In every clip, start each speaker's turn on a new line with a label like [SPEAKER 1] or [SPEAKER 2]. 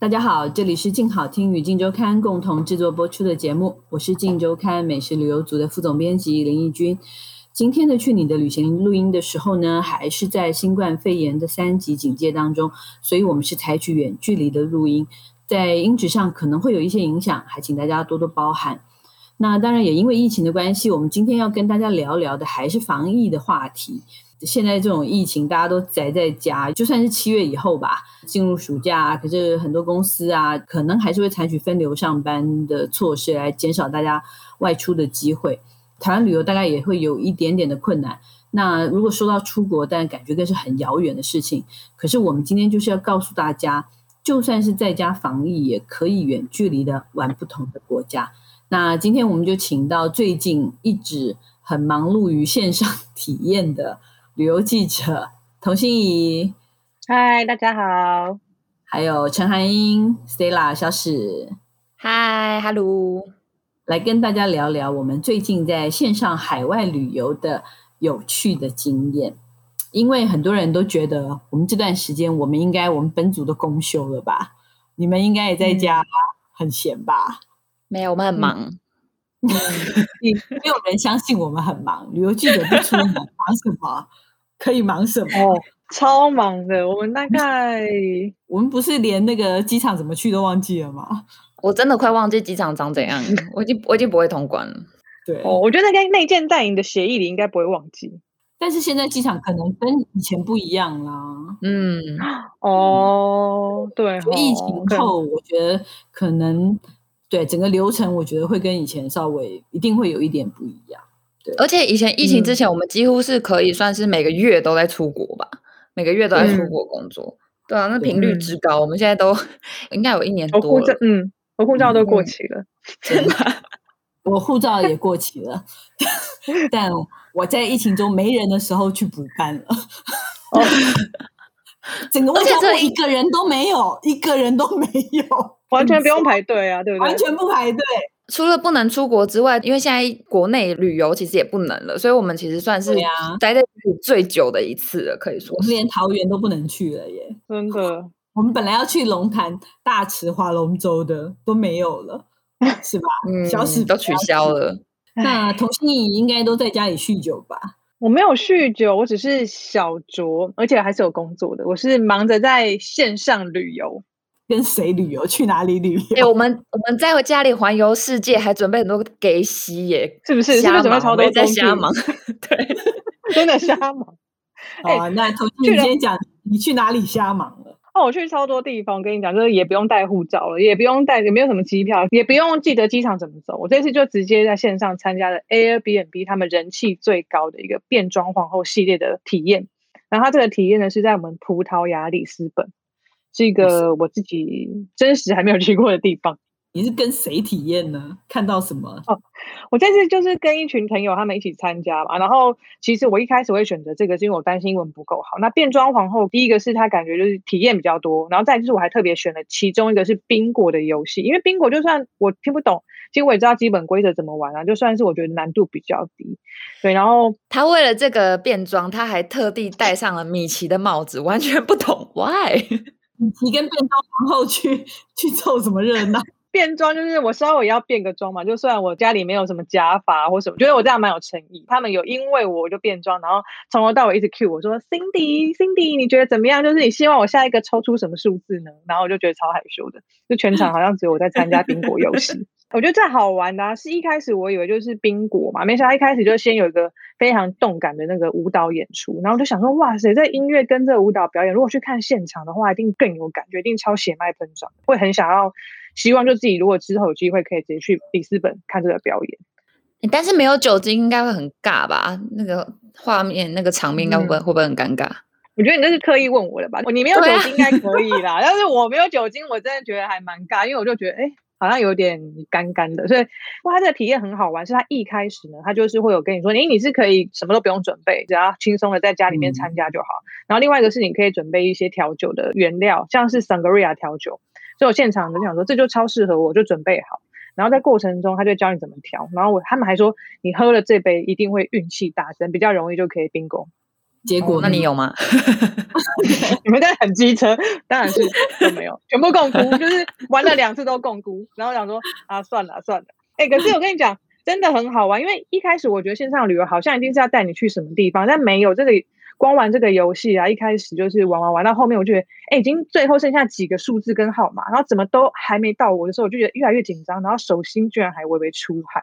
[SPEAKER 1] 大家好，这里是静好听与静周刊共同制作播出的节目，我是静周刊美食旅游组的副总编辑林义君。今天的去你的旅行录音的时候呢，还是在新冠肺炎的三级警戒当中，所以我们是采取远距离的录音，在音质上可能会有一些影响，还请大家多多包涵。那当然也因为疫情的关系，我们今天要跟大家聊聊的还是防疫的话题。现在这种疫情，大家都宅在家，就算是七月以后吧，进入暑假，可是很多公司啊，可能还是会采取分流上班的措施来减少大家外出的机会。台湾旅游大概也会有一点点的困难。那如果说到出国，但感觉更是很遥远的事情。可是我们今天就是要告诉大家，就算是在家防疫，也可以远距离的玩不同的国家。那今天我们就请到最近一直很忙碌于线上 体验的。旅游记者童心怡，
[SPEAKER 2] 嗨，大家好。
[SPEAKER 1] 还有陈涵英，Stella 小史，
[SPEAKER 3] 嗨，Hello，
[SPEAKER 1] 来跟大家聊聊我们最近在线上海外旅游的有趣的经验。因为很多人都觉得，我们这段时间我们应该我们本组都公休了吧？你们应该也在家很闲吧？嗯、
[SPEAKER 3] 没有，我们很忙。嗯
[SPEAKER 1] 没有人相信我们很忙，旅游记者不出门忙什么？可以忙什么？
[SPEAKER 2] 哦，超忙的。我们大概，
[SPEAKER 1] 我们不是连那个机场怎么去都忘记了吗？
[SPEAKER 3] 我真的快忘记机场长怎样，我已经我已经不会通关了。
[SPEAKER 1] 对，
[SPEAKER 2] 哦，我觉得在内建在你的协议里应该不会忘记，
[SPEAKER 1] 但是现在机场可能跟以前不一样啦。
[SPEAKER 3] 嗯，
[SPEAKER 2] 哦，对，
[SPEAKER 1] 疫情后我觉得可能对整个流程，我觉得会跟以前稍微一定会有一点不一样。对，
[SPEAKER 3] 而且以前疫情之前，我们几乎是可以算是每个月都在出国吧，嗯、每个月都在出国工作。嗯、对啊，那频率之高，嗯、我们现在都应该有一年多了。
[SPEAKER 2] 嗯，我护照都过期了，
[SPEAKER 3] 真的，
[SPEAKER 1] 我护照也过期了，但我在疫情中没人的时候去补办了。哦，整个外交部一个人都没有，一个人都没有，
[SPEAKER 2] 完全不用排队啊，对不对？
[SPEAKER 1] 完全不排队。
[SPEAKER 3] 除了不能出国之外，因为现在国内旅游其实也不能了，所以我们其实算是待在最久的一次了，可以说
[SPEAKER 1] 是连桃园都不能去了耶！
[SPEAKER 2] 真的，
[SPEAKER 1] 我们本来要去龙潭、大池、划龙舟的都没有了，是吧？
[SPEAKER 3] 嗯，小史都取消了。
[SPEAKER 1] 那童心怡应该都在家里酗酒吧？
[SPEAKER 2] 我没有酗酒，我只是小酌，而且还是有工作的。我是忙着在线上旅游。
[SPEAKER 1] 跟谁旅游？去哪里旅游？
[SPEAKER 3] 哎、欸，我们我们在家里环游世界，还准备很多给息耶，
[SPEAKER 2] 是不是？是不是准备超多？
[SPEAKER 3] 在瞎忙，
[SPEAKER 2] 对，真的瞎忙。
[SPEAKER 1] 好啊，那童心怡先讲，你去哪里瞎忙了？
[SPEAKER 2] 哦，我去超多地方，我跟你讲，就是也不用带护照了，也不用带，也没有什么机票，也不用记得机场怎么走。我这次就直接在线上参加了 Airbnb 他们人气最高的一个变装皇后系列的体验。然后它这个体验呢是在我们葡萄牙里斯本。是一个我自己真实还没有去过的地方。
[SPEAKER 1] 你是跟谁体验呢？看到什么？
[SPEAKER 2] 哦，我这次就是跟一群朋友他们一起参加嘛。然后其实我一开始会选择这个，是因为我担心英文不够好。那变装皇后，第一个是他感觉就是体验比较多，然后再就是我还特别选了其中一个是宾果的游戏，因为宾果就算我听不懂，其实我也知道基本规则怎么玩啊。就算是我觉得难度比较低，对。然后
[SPEAKER 3] 他为了这个变装，他还特地戴上了米奇的帽子，完全不懂 why。
[SPEAKER 1] 你跟变装皇后去去凑什么热闹？
[SPEAKER 2] 变装就是我稍微要变个装嘛，就算我家里没有什么假发或什么，觉得我这样蛮有诚意。他们有因为我就变装，然后从头到尾一直 Q 我说：“Cindy，Cindy，你觉得怎么样？就是你希望我下一个抽出什么数字呢？”然后我就觉得超害羞的，就全场好像只有我在参加宾果游戏。我觉得最好玩的啊，是一开始我以为就是冰果嘛，没想到一开始就先有一个非常动感的那个舞蹈演出，然后就想说，哇塞，这音乐跟这个舞蹈表演，如果去看现场的话，一定更有感觉，一定超血脉喷张，会很想要，希望就自己如果之后有机会可以直接去里斯本看这个表演。
[SPEAKER 3] 但是没有酒精应该会很尬吧？那个画面那个场面应该会不会、嗯、会不会很尴尬？
[SPEAKER 2] 我觉得你这是刻意问我的吧？你没有酒精应该可以啦，但是我没有酒精，我真的觉得还蛮尬，因为我就觉得，哎，好像有点干干的。所以，哇，他这个体验很好玩，是他一开始呢，他就是会有跟你说，哎，你是可以什么都不用准备，只要轻松的在家里面参加就好。嗯、然后另外一个是你可以准备一些调酒的原料，像是 Sangria 调酒，所以我现场就想说，这就超适合我，我就准备好。然后在过程中，他就教你怎么调。然后我他们还说，你喝了这杯一定会运气大增，比较容易就可以 bingo。
[SPEAKER 1] 结果、
[SPEAKER 3] 哦，那你有吗？
[SPEAKER 2] 你们在很机车，当然是都没有，全部共估，就是玩了两次都共估。然后想说啊，算了算了。哎，可是我跟你讲，真的很好玩，因为一开始我觉得线上旅游好像一定是要带你去什么地方，但没有这个。光玩这个游戏啊，一开始就是玩玩玩到后面，我觉得，哎，已经最后剩下几个数字跟号码，然后怎么都还没到我的时候，我就觉得越来越紧张，然后手心居然还微微出汗。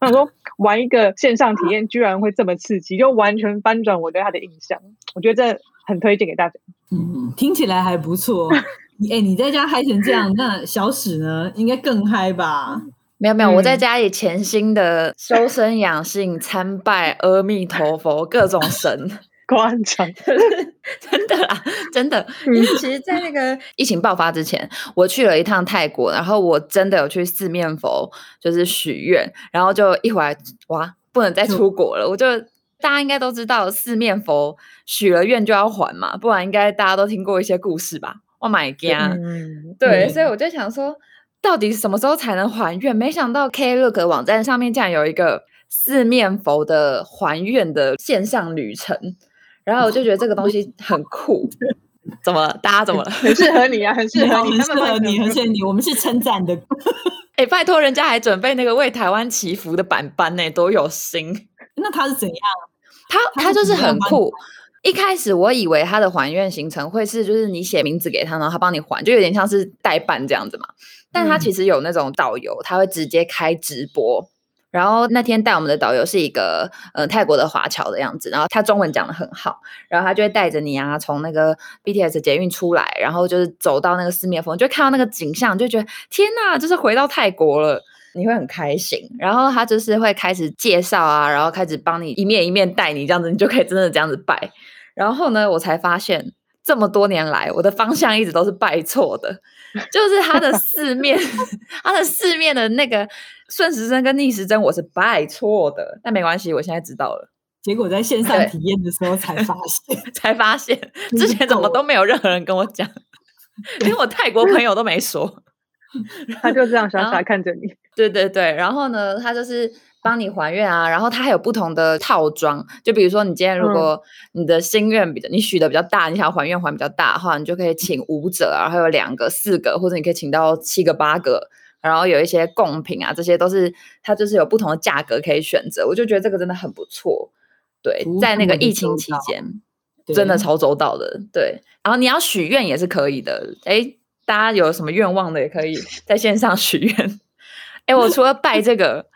[SPEAKER 2] 我想说，玩一个线上体验居然会这么刺激，就完全翻转我对它的印象。我觉得这很推荐给大家。
[SPEAKER 1] 嗯，听起来还不错。哎，你在家嗨成这样，那小史呢？应该更嗨吧？
[SPEAKER 3] 没有没有，我在家里潜心的修身养性，参拜阿弥陀佛，各种神。
[SPEAKER 2] 夸张，
[SPEAKER 3] 真的啦，真的。因为其实，在那个疫情爆发之前，我去了一趟泰国，然后我真的有去四面佛，就是许愿，然后就一回来，哇，不能再出国了。我就大家应该都知道，四面佛许了愿就要还嘛，不然应该大家都听过一些故事吧？Oh my god！对，所以我就想说，到底什么时候才能还愿？没想到 Klook 网站上面竟然有一个四面佛的还愿的线上旅程。然后我就觉得这个东西很酷，怎么了？大家怎么了？
[SPEAKER 2] 很适合你啊，很适合你，
[SPEAKER 1] 很适合你，很适合你。我们是称赞的。
[SPEAKER 3] 哎，拜托，人家还准备那个为台湾祈福的板板呢，多有心。
[SPEAKER 1] 那他是怎样？
[SPEAKER 3] 他他就是很酷。一开始我以为他的还愿行程会是，就是你写名字给他，然后他帮你还，就有点像是代办这样子嘛。但他其实有那种导游，他会直接开直播。然后那天带我们的导游是一个呃泰国的华侨的样子，然后他中文讲得很好，然后他就会带着你啊从那个 BTS 捷运出来，然后就是走到那个四面佛，就看到那个景象，就觉得天呐，就是回到泰国了，你会很开心。然后他就是会开始介绍啊，然后开始帮你一面一面带你这样子，你就可以真的这样子拜。然后呢，我才发现这么多年来我的方向一直都是拜错的，就是他的四面，他的四面的那个。顺时针跟逆时针我是拜错的，但没关系，我现在知道了。
[SPEAKER 1] 结果在线上体验的时候才发现，
[SPEAKER 3] 才发现 之前怎么都没有任何人跟我讲，连我泰国朋友都没说。
[SPEAKER 2] 他就这样傻傻看着你。
[SPEAKER 3] 对对对，然后呢，他就是帮你还愿啊，然后他还有不同的套装，就比如说你今天如果你的心愿比较，你许的比较大，你想要还愿还比较大的话，你就可以请五者啊，还有两个、四个，或者你可以请到七个、八个。然后有一些贡品啊，这些都是它就是有不同的价格可以选择，我就觉得这个真的很不错。对，在那个疫情期间，真的超周到的。对，然后你要许愿也是可以的。哎，大家有什么愿望的也可以 在线上许愿。哎，我除了拜这个，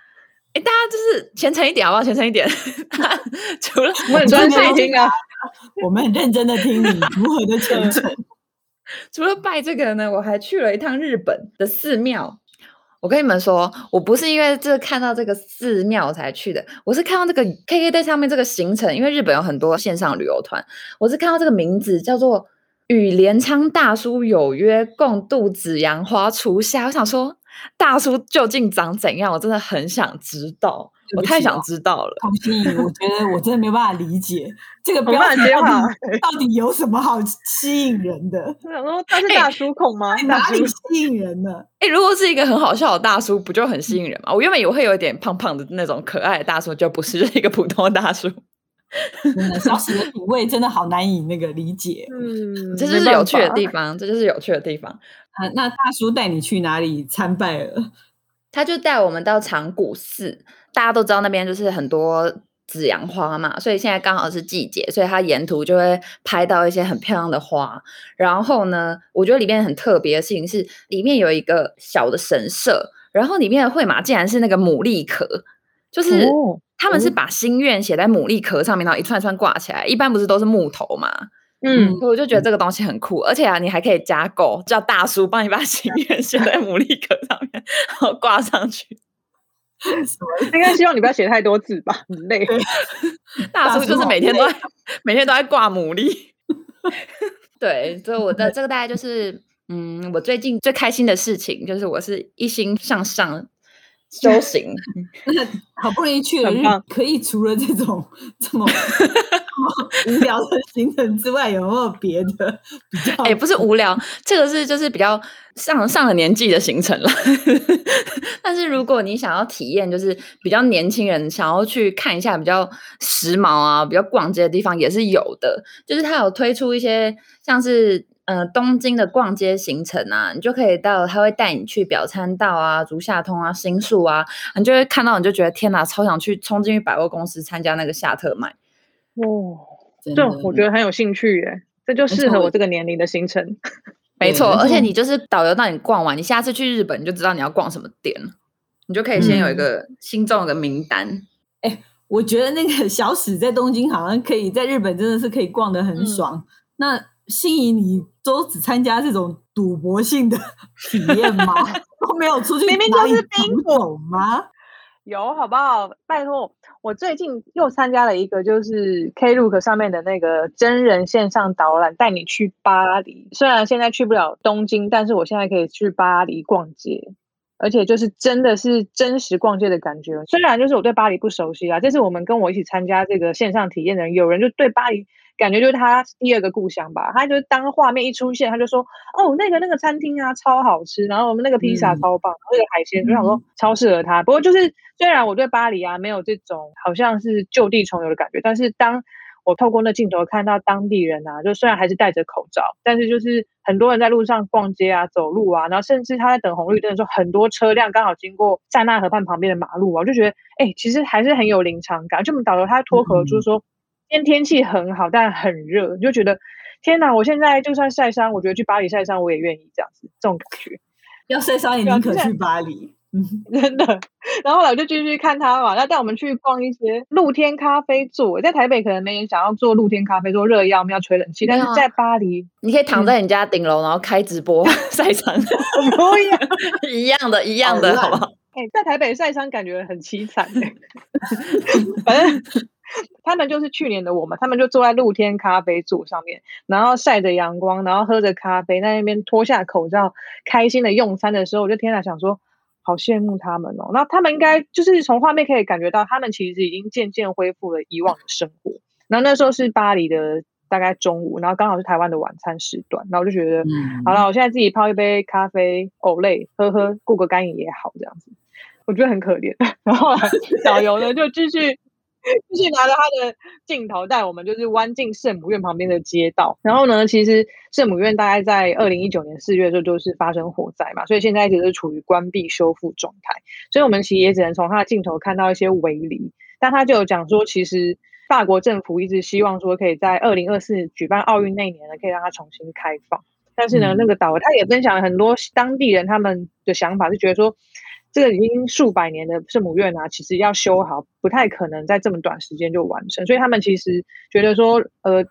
[SPEAKER 3] 哎，大家就是虔诚一点好不好？虔诚一点。除了
[SPEAKER 2] 我很专心听啊，
[SPEAKER 1] 我们很认真的听你如何的虔诚。
[SPEAKER 3] 除了拜这个呢，我还去了一趟日本的寺庙。我跟你们说，我不是因为这看到这个寺庙才去的，我是看到这个 KKday 上面这个行程，因为日本有很多线上旅游团，我是看到这个名字叫做“与镰仓大叔有约，共度紫阳花初夏”，我想说大叔究竟长怎样，我真的很想知道。我太想知道了，
[SPEAKER 1] 童心怡，我觉得我真的没有办法理解这个标题到底有什么好吸引人的？
[SPEAKER 2] 我想说他是大叔控吗？
[SPEAKER 1] 哪里吸引人呢？
[SPEAKER 3] 哎，如果是一个很好笑的大叔，不就很吸引人吗？我原本以为会有一点胖胖的那种可爱的大叔，就不是，就是一个普通的大叔。
[SPEAKER 1] 小史的品味真的好难以那个理解，
[SPEAKER 3] 嗯，这就是有趣的地方，这就是有趣的地方。
[SPEAKER 1] 啊，那大叔带你去哪里参拜了？
[SPEAKER 3] 他就带我们到长谷寺。大家都知道那边就是很多紫阳花嘛，所以现在刚好是季节，所以它沿途就会拍到一些很漂亮的花。然后呢，我觉得里面很特别的事情是，里面有一个小的神社，然后里面的会马竟然是那个牡蛎壳，就是他们是把心愿写在牡蛎壳上面，然后一串串挂起来。一般不是都是木头嘛？嗯，我就觉得这个东西很酷，而且啊，你还可以加购，叫大叔帮你把心愿写在牡蛎壳上面，然后挂上去。
[SPEAKER 2] 应该希望你不要写太多字吧，很累。
[SPEAKER 3] 大叔就是每天都在 每天都在挂牡蛎，对，所以我的这个大概就是，嗯，我最近最开心的事情就是我是一心向上。修行，
[SPEAKER 1] 那 好不容易去了，可以除了这种 这么无聊的行程之外，有没有别的比较？
[SPEAKER 3] 哎，不是无聊，这个是就是比较上上了年纪的行程了。但是如果你想要体验，就是比较年轻人想要去看一下比较时髦啊、比较逛街的地方，也是有的。就是他有推出一些像是。嗯、呃，东京的逛街行程啊，你就可以到，他会带你去表参道啊、竹下通啊、新宿啊，你就会看到，你就觉得天哪，超想去冲进去百货公司参加那个夏特卖。
[SPEAKER 2] 哦，这我觉得很有兴趣耶，这就适合我这个年龄的行程。
[SPEAKER 3] 没错，而且你就是导游带你逛完，你下次去日本你就知道你要逛什么店了，你就可以先有一个心中的名单。
[SPEAKER 1] 哎、嗯，我觉得那个小史在东京好像可以在日本真的是可以逛得很爽。嗯、那。心仪，你都只参加这种赌博性的体验吗？都没有出去，
[SPEAKER 2] 明明就是冰
[SPEAKER 1] 果吗？
[SPEAKER 2] 有，好不好？拜托，我最近又参加了一个，就是 Klook 上面的那个真人线上导览，带你去巴黎。虽然现在去不了东京，但是我现在可以去巴黎逛街，而且就是真的是真实逛街的感觉。虽然就是我对巴黎不熟悉啊，这是我们跟我一起参加这个线上体验的人，有人就对巴黎。感觉就是他第二个故乡吧，他就当画面一出现，他就说：“哦，那个那个餐厅啊，超好吃，然后我们那个披萨超棒，那、嗯、个海鲜，就想说超适合他。嗯”不过就是虽然我对巴黎啊没有这种好像是就地重游的感觉，但是当我透过那镜头看到当地人啊，就虽然还是戴着口罩，但是就是很多人在路上逛街啊、走路啊，然后甚至他在等红绿灯的时候，很多车辆刚好经过塞纳河畔旁边的马路啊，我就觉得哎、欸，其实还是很有临场感。就我们导游他脱口就是说。天天气很好，但很热，你就觉得天哪！我现在就算晒伤，我觉得去巴黎晒伤我也愿意这样子，这种感觉。
[SPEAKER 1] 要晒伤你宁可去巴黎，嗯，
[SPEAKER 2] 真的。然后后来我就继续看他嘛，要带我们去逛一些露天咖啡座。在台北可能没人想要做露天咖啡座，热要我们要吹冷气，但是在巴黎，
[SPEAKER 3] 你可以躺在你家顶楼，然后开直播 晒伤，
[SPEAKER 2] 不一样，
[SPEAKER 3] 一样的，一样的，好不好？
[SPEAKER 2] 哎、欸，在台北晒伤感觉很凄惨，反正。他们就是去年的我们，他们就坐在露天咖啡座上面，然后晒着阳光，然后喝着咖啡，在那边脱下口罩，开心的用餐的时候，我就天哪，想说好羡慕他们哦。那他们应该就是从画面可以感觉到，他们其实已经渐渐恢复了以往的生活。然后那时候是巴黎的大概中午，然后刚好是台湾的晚餐时段，然后我就觉得，嗯、好了，我现在自己泡一杯咖啡，偶累，喝喝，过个干瘾也好，这样子，我觉得很可怜。然后 导游呢就继续。继 续拿着他的镜头带我们，就是弯进圣母院旁边的街道。然后呢，其实圣母院大概在二零一九年四月的时候就是发生火灾嘛，所以现在一直是处于关闭修复状态。所以我们其实也只能从他的镜头看到一些微离。但他就有讲说，其实法国政府一直希望说，可以在二零二四举办奥运那一年呢，可以让它重新开放。但是呢，那个导游他也分享了很多当地人他们的想法，是觉得说。这个已经数百年的圣母院啊，其实要修好不太可能在这么短时间就完成，所以他们其实觉得说，呃，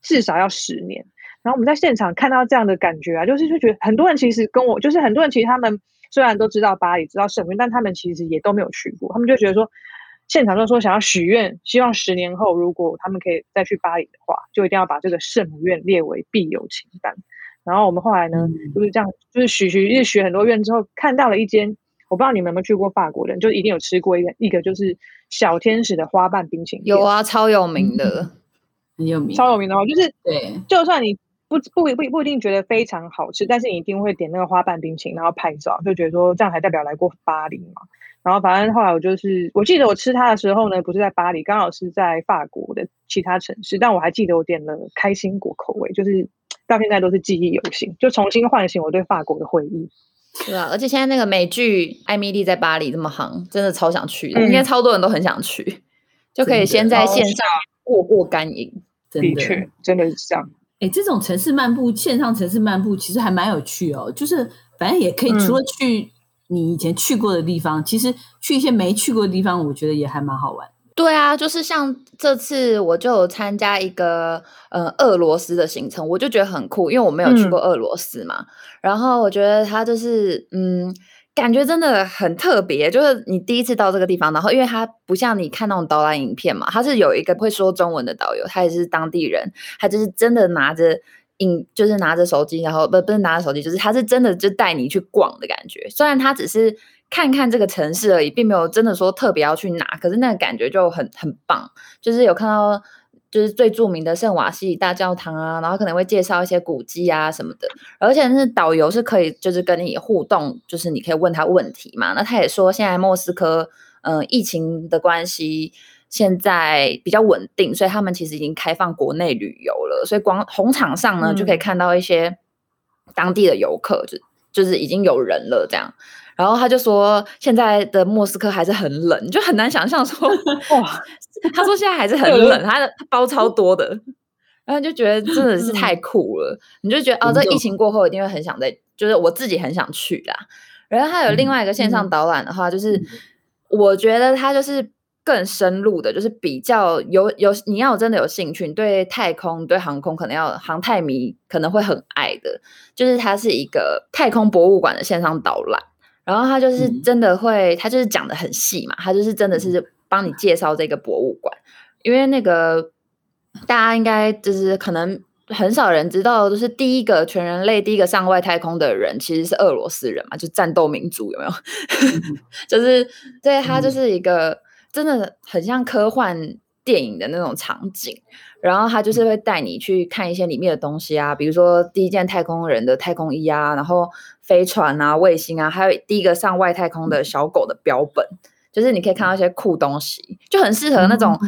[SPEAKER 2] 至少要十年。然后我们在现场看到这样的感觉啊，就是就觉得很多人其实跟我，就是很多人其实他们虽然都知道巴黎，知道圣母院，但他们其实也都没有去过。他们就觉得说，现场就说想要许愿，希望十年后如果他们可以再去巴黎的话，就一定要把这个圣母院列为必游清单。然后我们后来呢，就是这样，就是许许一许很多愿之后，看到了一间。我不知道你们有没有去过法国人，就一定有吃过一个一个就是小天使的花瓣冰淇淋。
[SPEAKER 3] 有啊，超有名的，嗯、
[SPEAKER 1] 很有名，
[SPEAKER 2] 超有名的话，就是
[SPEAKER 1] 对，
[SPEAKER 2] 就算你不不不不一定觉得非常好吃，但是你一定会点那个花瓣冰淇淋，然后拍照，就觉得说这样才代表来过巴黎嘛。然后反正后来我就是，我记得我吃它的时候呢，不是在巴黎，刚好是在法国的其他城市，但我还记得我点了开心果口味，就是到现在都是记忆犹新，就重新唤醒我对法国的回忆。
[SPEAKER 3] 对啊，而且现在那个美剧《艾米丽在巴黎》这么行，真的超想去的，应该超多人都很想去，就可以先在线上过过干瘾。
[SPEAKER 2] 的确，真的是这样。
[SPEAKER 1] 哎，这种城市漫步，线上城市漫步其实还蛮有趣哦。就是反正也可以，除了去你以前去过的地方，嗯、其实去一些没去过的地方，我觉得也还蛮好玩。
[SPEAKER 3] 对啊，就是像这次我就有参加一个呃俄罗斯的行程，我就觉得很酷，因为我没有去过俄罗斯嘛。嗯、然后我觉得它就是嗯，感觉真的很特别。就是你第一次到这个地方，然后因为它不像你看那种导览影片嘛，它是有一个会说中文的导游，他也是当地人，他就是真的拿着影，就是拿着手机，然后不不是拿着手机，就是他是真的就带你去逛的感觉。虽然他只是看看这个城市而已，并没有真的说特别要去哪，可是那个感觉就很很棒，就是有看到。就是最著名的圣瓦西里大教堂啊，然后可能会介绍一些古迹啊什么的，而且是导游是可以就是跟你互动，就是你可以问他问题嘛。那他也说现在莫斯科，嗯、疫情的关系现在比较稳定，所以他们其实已经开放国内旅游了，所以广红场上呢、嗯、就可以看到一些当地的游客，就就是已经有人了这样。然后他就说，现在的莫斯科还是很冷，就很难想象说，哇，他说现在还是很冷，他的。他包超多的，然后就觉得真的是太酷了，你就觉得哦，这疫情过后一定会很想再，就是我自己很想去啦。然后他有另外一个线上导览的话，就是我觉得他就是更深入的，就是比较有有你要真的有兴趣，对太空对航空可能要航太迷可能会很爱的，就是它是一个太空博物馆的线上导览。然后他就是真的会，嗯、他就是讲的很细嘛，他就是真的是帮你介绍这个博物馆，因为那个大家应该就是可能很少人知道，就是第一个全人类第一个上外太空的人其实是俄罗斯人嘛，就战斗民族有没有？嗯、就是对，他就是一个真的很像科幻电影的那种场景。然后他就是会带你去看一些里面的东西啊，比如说第一件太空人的太空衣啊，然后飞船啊、卫星啊，还有第一个上外太空的小狗的标本，就是你可以看到一些酷东西，就很适合那种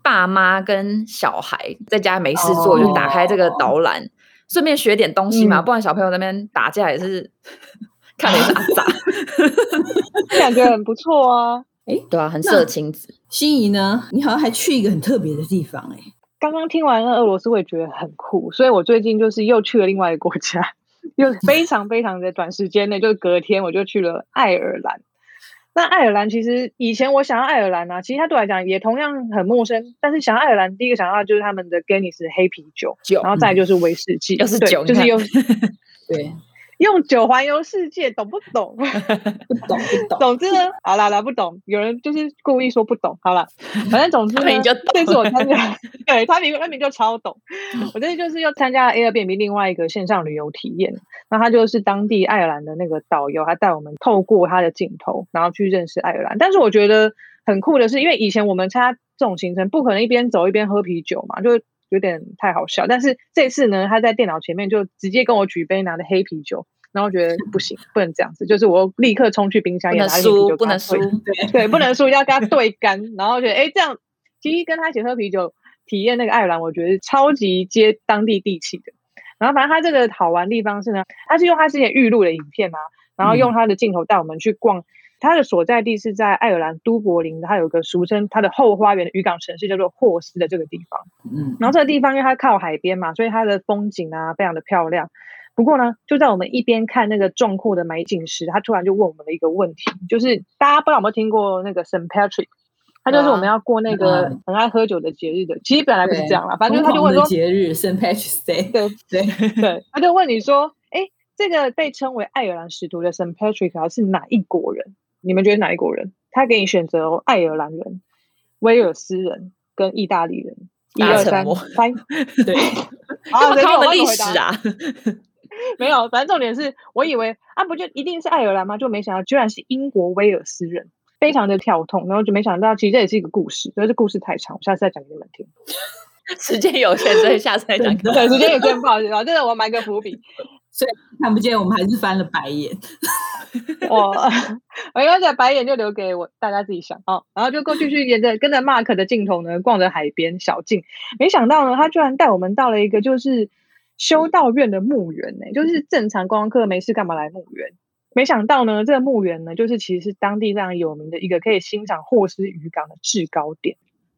[SPEAKER 3] 爸妈跟小孩在家没事做，就打开这个导览，顺便学点东西嘛，不然小朋友那边打架也是 看你打打，
[SPEAKER 2] 感觉很不错啊。
[SPEAKER 3] 哎，对啊，很色情子。
[SPEAKER 1] 心仪呢？你好像还去一个很特别的地方哎。
[SPEAKER 2] 刚刚听完那俄罗斯，我也觉得很酷，所以我最近就是又去了另外一个国家，又非常非常的短时间内，就是隔天我就去了爱尔兰。那爱尔兰其实以前我想要爱尔兰啊，其实它对我来讲也同样很陌生。但是想要爱尔兰，第一个想到的就是他们的 Guinness 黑啤酒，酒然后再就是威士忌，
[SPEAKER 3] 又是酒，
[SPEAKER 2] 就是又
[SPEAKER 1] 对。
[SPEAKER 2] 用酒环游世界，懂不懂？
[SPEAKER 1] 不懂不懂。
[SPEAKER 2] 总之呢，好啦啦，不懂。有人就是故意说不懂，好了，反正总之呢，这次我参加，对他明他明就超懂。我这次就是又参加了 Airbnb 另外一个线上旅游体验，那他就是当地爱尔兰的那个导游，他带我们透过他的镜头，然后去认识爱尔兰。但是我觉得很酷的是，因为以前我们参加这种行程，不可能一边走一边喝啤酒嘛，就有点太好笑。但是这次呢，他在电脑前面就直接跟我举杯拿的黑啤酒。然后觉得不行，不能这样子，就是我立刻冲去冰箱，也拿啤酒，
[SPEAKER 3] 不能输，
[SPEAKER 2] 对 对，不能输，要跟他对干。然后觉得，哎，这样其实跟他一起喝啤酒，体验那个爱尔兰，我觉得超级接当地地气的。然后反正他这个好玩的地方是呢，他是用他之前预录的影片啊，然后用他的镜头带我们去逛。他的所在地是在爱尔兰都柏林，它有个俗称它的后花园的渔港城市叫做霍斯的这个地方。嗯，然后这个地方因为它靠海边嘛，所以它的风景啊非常的漂亮。不过呢，就在我们一边看那个壮阔的美景时，他突然就问我们了一个问题，就是大家不知道有没有听过那个 Saint Patrick，他就是我们要过那个很爱喝酒的节日的。其实本来不是这样啦，反正他就问说
[SPEAKER 1] 节日 Saint Patrick's Day，
[SPEAKER 2] 对对对，他就问你说，哎，这个被称为爱尔兰使徒的 Saint Patrick 是哪一国人？你们觉得哪一国人？他给你选择哦，爱尔兰人、威尔斯人跟意大利人。一二三，猜，
[SPEAKER 3] 对，好，这是我们历史啊。
[SPEAKER 2] 没有，反正重点是我以为啊，不就一定是爱尔兰吗？就没想到居然是英国威尔斯人，非常的跳痛。然后就没想到，其实这也是一个故事，所以这故事太长，我下次再讲给你们听。
[SPEAKER 3] 时间有限，所以下次再讲。
[SPEAKER 2] 对，时间有限，不好意思啊，真的我埋个伏笔，
[SPEAKER 1] 所以看不见，我们还是翻了白眼。
[SPEAKER 2] 我我刚才白眼就留给我大家自己想哦，然后就过去去沿着跟着 Mark 的镜头呢，逛着海边小径，没想到呢，他居然带我们到了一个就是。修道院的墓园呢，就是正常观光客没事干嘛来墓园？没想到呢，这个墓园呢，就是其实是当地非常有名的一个可以欣赏霍斯渔港的制高点。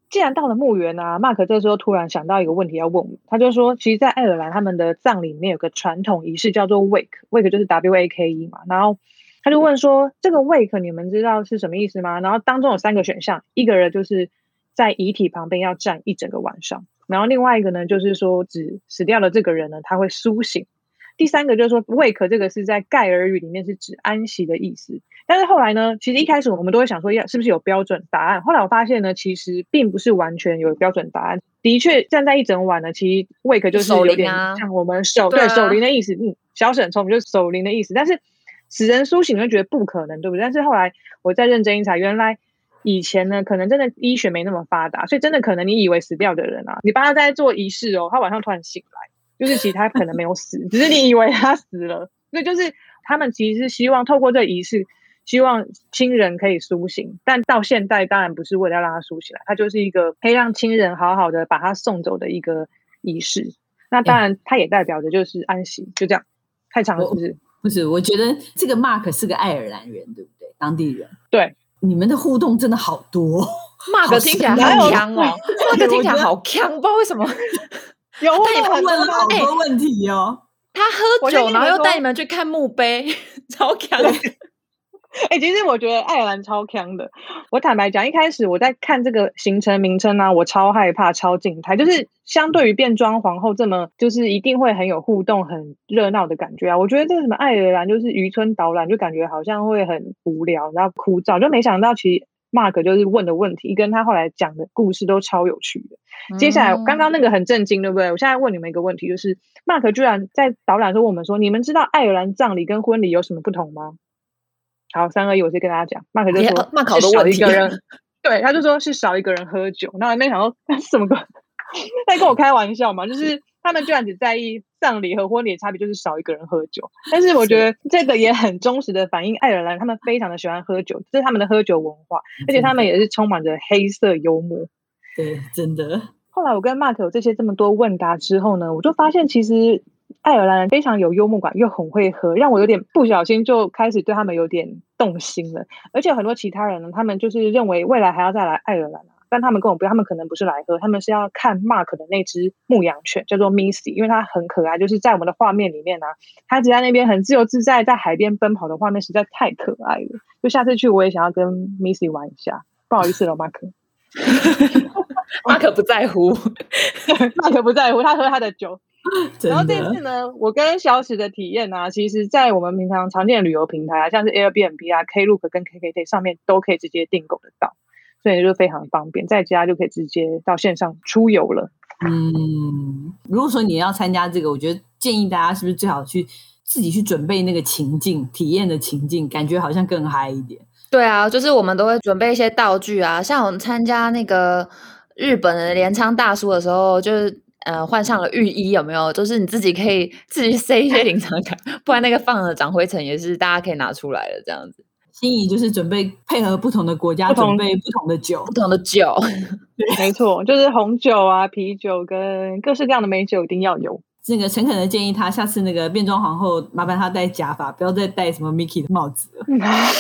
[SPEAKER 2] 既然到了墓园啊，Mark 这时候突然想到一个问题要问我，他就说，其实，在爱尔兰他们的葬礼里面有个传统仪式叫做 wake，wake 就是 W A K E 嘛。然后他就问说，这个 wake 你们知道是什么意思吗？然后当中有三个选项，一个人就是在遗体旁边要站一整个晚上。然后另外一个呢，就是说，指死掉的这个人呢，他会苏醒，第三个就是说，wake 这个是在盖尔语里面是指安息的意思。但是后来呢，其实一开始我们都会想说，要是不是有标准答案？后来我发现呢，其实并不是完全有标准答案。的确，站在一整晚呢，其实 wake 就是有点像我们守对守灵的意思，嗯，小沈聪就是守灵的意思。但是使人苏醒，你会觉得不可能，对不对？但是后来我再认真一查，原来以前呢，可能真的医学没那么发达，所以真的可能你以为死掉的人啊，你帮他在做仪式哦，他晚上突然醒来。就是其实他可能没有死，只是你以为他死了。所以就是他们其实是希望透过这个仪式，希望亲人可以苏醒。但到现在当然不是为了让他苏醒了，他就是一个可以让亲人好好的把他送走的一个仪式。那当然，他也代表着就是安息。就这样，太长了是不是？
[SPEAKER 1] 不是，我觉得这个 Mark 是个爱尔兰人，对不对？当地人。
[SPEAKER 2] 对，
[SPEAKER 1] 你们的互动真的好多。
[SPEAKER 3] Mark 听起来好强哦，Mark 听起来好强，不知道为什么。
[SPEAKER 2] 有他也
[SPEAKER 1] 问了好多问题哦。
[SPEAKER 3] 他喝酒，然后又带你们去看墓碑，超强。
[SPEAKER 2] 哎、欸，其实我觉得爱尔兰超强的。我坦白讲，一开始我在看这个行程名称呢、啊，我超害怕、超静态。就是相对于变装皇后这么，就是一定会很有互动、很热闹的感觉啊。我觉得这个什么爱尔兰就是渔村导览，就感觉好像会很无聊，然后枯燥。就没想到其实。Mark 就是问的问题，跟他后来讲的故事都超有趣的。嗯、接下来，刚刚那个很震惊，对不对？我现在问你们一个问题，就是 Mark 居然在导览时候问我们说：“你们知道爱尔兰葬礼跟婚礼有什么不同吗？”好，三二一，我先跟大家讲。Mark 就说：“是少一个人。”对，他就说是少一个人喝酒。那我没想到那是什么？在跟我开玩笑嘛？就是。他们居然只在意葬礼和婚礼的差别，就是少一个人喝酒。但是我觉得这个也很忠实的反映爱尔兰，他们非常的喜欢喝酒，这是他们的喝酒文化，而且他们也是充满着黑色幽默。
[SPEAKER 1] 对，真的。
[SPEAKER 2] 后来我跟 Mark 有这些这么多问答之后呢，我就发现其实爱尔兰人非常有幽默感，又很会喝，让我有点不小心就开始对他们有点动心了。而且很多其他人呢，他们就是认为未来还要再来爱尔兰。但他们跟我不一样，他们可能不是来喝，他们是要看 Mark 的那只牧羊犬，叫做 Missy，因为它很可爱。就是在我们的画面里面呢、啊，它只在那边很自由自在，在海边奔跑的画面实在太可爱了。就下次去，我也想要跟 Missy 玩一下。不好意思了，Mark。
[SPEAKER 3] Mark 不在乎，
[SPEAKER 2] Mark 不在乎，他喝他的酒。然后这次呢，我跟小史的体验呢、啊，其实，在我们平常常见的旅游平台啊，像是 Airbnb 啊、Klook 跟 KKday 上面都可以直接订购得到。所以就非常方便，在家就可以直接到线上出游了。
[SPEAKER 1] 嗯，如果说你要参加这个，我觉得建议大家是不是最好去自己去准备那个情境、体验的情境，感觉好像更嗨一点。
[SPEAKER 3] 对啊，就是我们都会准备一些道具啊，像我们参加那个日本的镰仓大叔的时候，就是呃换上了浴衣，有没有？就是你自己可以自己塞一些临场感，不然那个放了长灰尘也是大家可以拿出来的这样子。
[SPEAKER 1] 心仪就是准备配合不同的国家，准备不同的酒，
[SPEAKER 3] 不同的酒，
[SPEAKER 2] 没错，就是红酒啊、啤酒跟各式各样的美酒一定要有。
[SPEAKER 1] 那个诚恳的建议他，下次那个变装皇后，麻烦他戴假发，不要再戴什么 Mickey 的帽子了。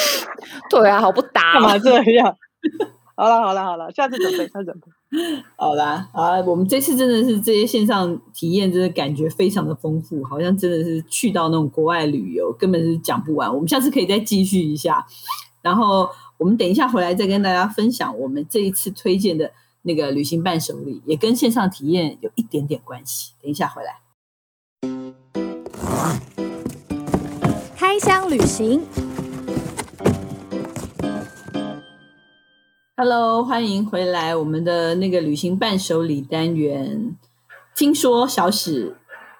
[SPEAKER 3] 对啊，好不搭，干
[SPEAKER 2] 嘛这样？好了好了好了，下次准备，下次准备。
[SPEAKER 1] 好啦，好啦，我们这次真的是这些线上体验，真的感觉非常的丰富，好像真的是去到那种国外旅游，根本是讲不完。我们下次可以再继续一下，然后我们等一下回来再跟大家分享我们这一次推荐的那个旅行伴手礼，也跟线上体验有一点点关系。等一下回来，
[SPEAKER 4] 开箱旅行。
[SPEAKER 1] Hello，欢迎回来我们的那个旅行伴手礼单元。听说小史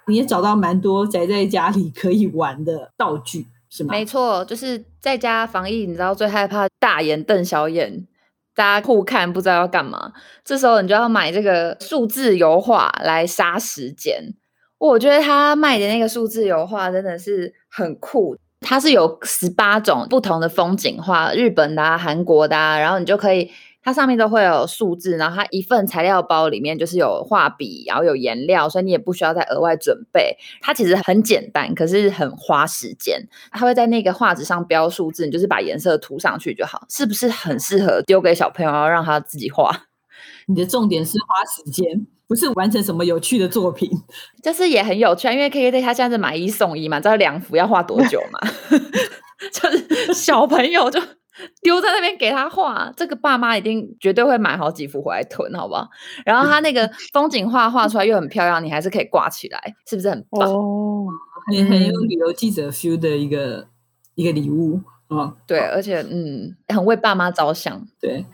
[SPEAKER 1] 你也找到蛮多宅在家里可以玩的道具，是吗？
[SPEAKER 3] 没错，就是在家防疫，你知道最害怕大眼瞪小眼，大家互看不知道要干嘛。这时候你就要买这个数字油画来杀时间。我觉得他卖的那个数字油画真的是很酷。它是有十八种不同的风景画，日本的啊、韩国的，然后你就可以，它上面都会有数字，然后它一份材料包里面就是有画笔，然后有颜料，所以你也不需要再额外准备。它其实很简单，可是很花时间。它会在那个画纸上标数字，你就是把颜色涂上去就好，是不是很适合丢给小朋友，然后让他自己画？
[SPEAKER 1] 你的重点是花时间。不是完成什么有趣的作品，
[SPEAKER 3] 就是也很有趣啊。因为 KKday 他现在是买一送一嘛，知道两幅要画多久嘛？就是小朋友就丢在那边给他画，这个爸妈一定绝对会买好几幅回来囤，好不好？然后他那个风景画画出来又很漂亮，你还是可以挂起来，是不是很棒？
[SPEAKER 2] 哦，
[SPEAKER 1] 很很有旅游记者 feel 的一个一个礼物啊。
[SPEAKER 3] 对，而且嗯，很为爸妈着想。
[SPEAKER 1] 对，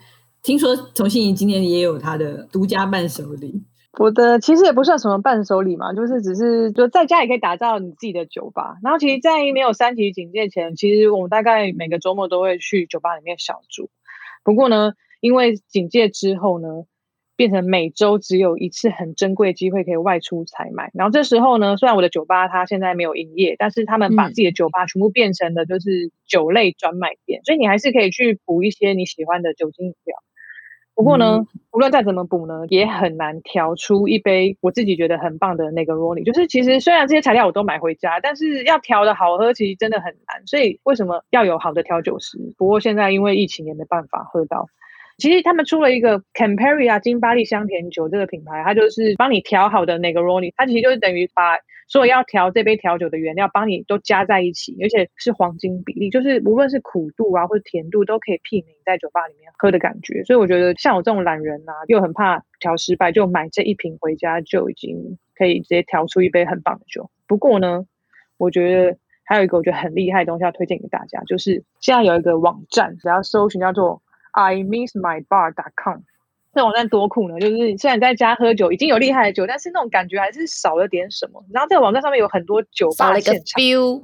[SPEAKER 1] 听说童心怡今天也有她的独家伴手礼。
[SPEAKER 2] 我的其实也不算什么伴手礼嘛，就是只是就在家也可以打造你自己的酒吧。然后其实，在没有三级警戒前，其实我们大概每个周末都会去酒吧里面小住。不过呢，因为警戒之后呢，变成每周只有一次很珍贵的机会可以外出采买。然后这时候呢，虽然我的酒吧它现在没有营业，但是他们把自己的酒吧全部变成了就是酒类专卖店，所以你还是可以去补一些你喜欢的酒精饮料。不过呢，无论再怎么补呢，也很难调出一杯我自己觉得很棒的那个 Negroni。就是其实虽然这些材料我都买回家，但是要调的好喝，其实真的很难。所以为什么要有好的调酒师？不过现在因为疫情也没办法喝到。其实他们出了一个 Campari 啊，金巴利香甜酒这个品牌，它就是帮你调好的 Negroni，它其实就是等于把所有要调这杯调酒的原料帮你都加在一起，而且是黄金比例，就是无论是苦度啊或者甜度都可以媲美在酒吧里面喝的感觉。所以我觉得像我这种懒人啊，又很怕调失败，就买这一瓶回家就已经可以直接调出一杯很棒的酒。不过呢，我觉得还有一个我觉得很厉害的东西要推荐给大家，就是现在有一个网站，只要搜寻叫做。I miss my bar.com，那网站多酷呢！就是虽然在家喝酒已经有厉害的酒，但是那种感觉还是少了点什么。然后这个网站上面有很多酒吧现场
[SPEAKER 3] ，feel，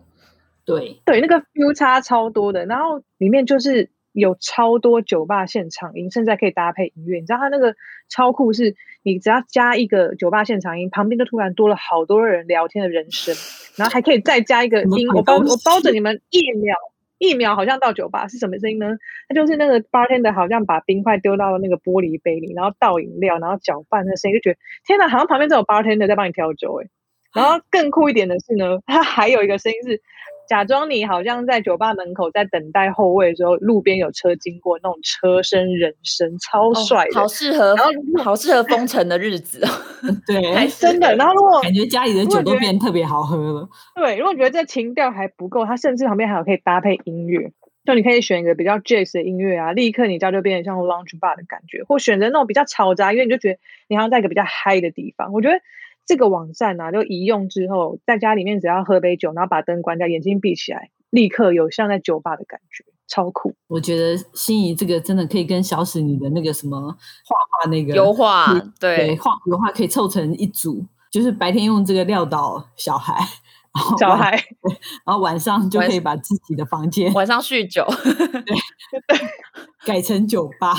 [SPEAKER 2] 对对，那个 feel 差超多的。然后里面就是有超多酒吧现场音，甚至还可以搭配音乐。你知道它那个超酷，是你只要加一个酒吧现场音，旁边就突然多了好多人聊天的人声，然后还可以再加一个音，我包我包着你们一秒。一秒好像到酒吧是什么声音呢？它就是那个 bartender 好像把冰块丢到那个玻璃杯里，然后倒饮料，然后搅拌那声音，就觉得天哪，好像旁边这种 bartender 在帮你调酒诶。然后更酷一点的是呢，它还有一个声音是。假装你好像在酒吧门口在等待后位的时候，路边有车经过，那种车声人声超帅，
[SPEAKER 3] 哦，好适合，然后好适合封城的日子哦。
[SPEAKER 1] 对，
[SPEAKER 2] 还真的。然后如果
[SPEAKER 1] 感觉家里的酒都变得特别好喝了。
[SPEAKER 2] 对，如果觉得这情调还不够，它甚至旁边还有可以搭配音乐，就你可以选一个比较 jazz 的音乐啊，立刻你家就变得像 lounge bar 的感觉，或选择那种比较嘈杂，因为你就觉得你好像在一个比较嗨的地方。我觉得。这个网站啊，就一用之后，在家里面只要喝杯酒，然后把灯关掉，眼睛闭起来，立刻有像在酒吧的感觉，超酷。
[SPEAKER 1] 我觉得心怡这个真的可以跟小史你的那个什么画画那个
[SPEAKER 3] 油画，对，
[SPEAKER 1] 画油画可以凑成一组，就是白天用这个撂倒小孩，然后
[SPEAKER 2] 小孩，
[SPEAKER 1] 然后晚上就可以把自己的房间
[SPEAKER 3] 晚上酗酒，
[SPEAKER 1] 对，对，改成酒吧。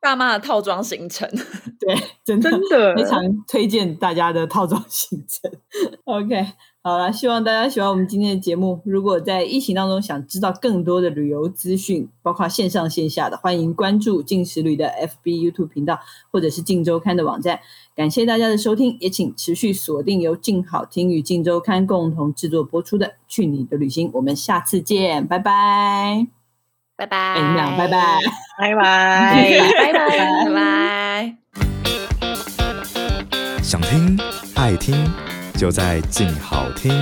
[SPEAKER 3] 爸妈的套装行程，
[SPEAKER 1] 对，真的，
[SPEAKER 2] 真的
[SPEAKER 1] 非常推荐大家的套装行程。OK，好了，希望大家喜欢我们今天的节目。如果在疫情当中想知道更多的旅游资讯，包括线上线下的，欢迎关注镜食旅的 FB、YouTube 频道，或者是静周刊的网站。感谢大家的收听，也请持续锁定由静好听与静周刊共同制作播出的《去你的旅行》。我们下次见，拜拜。
[SPEAKER 3] 拜拜，
[SPEAKER 1] 拜拜，
[SPEAKER 2] 拜拜，
[SPEAKER 3] 拜拜，拜拜。
[SPEAKER 5] 想听爱听，就在静好听。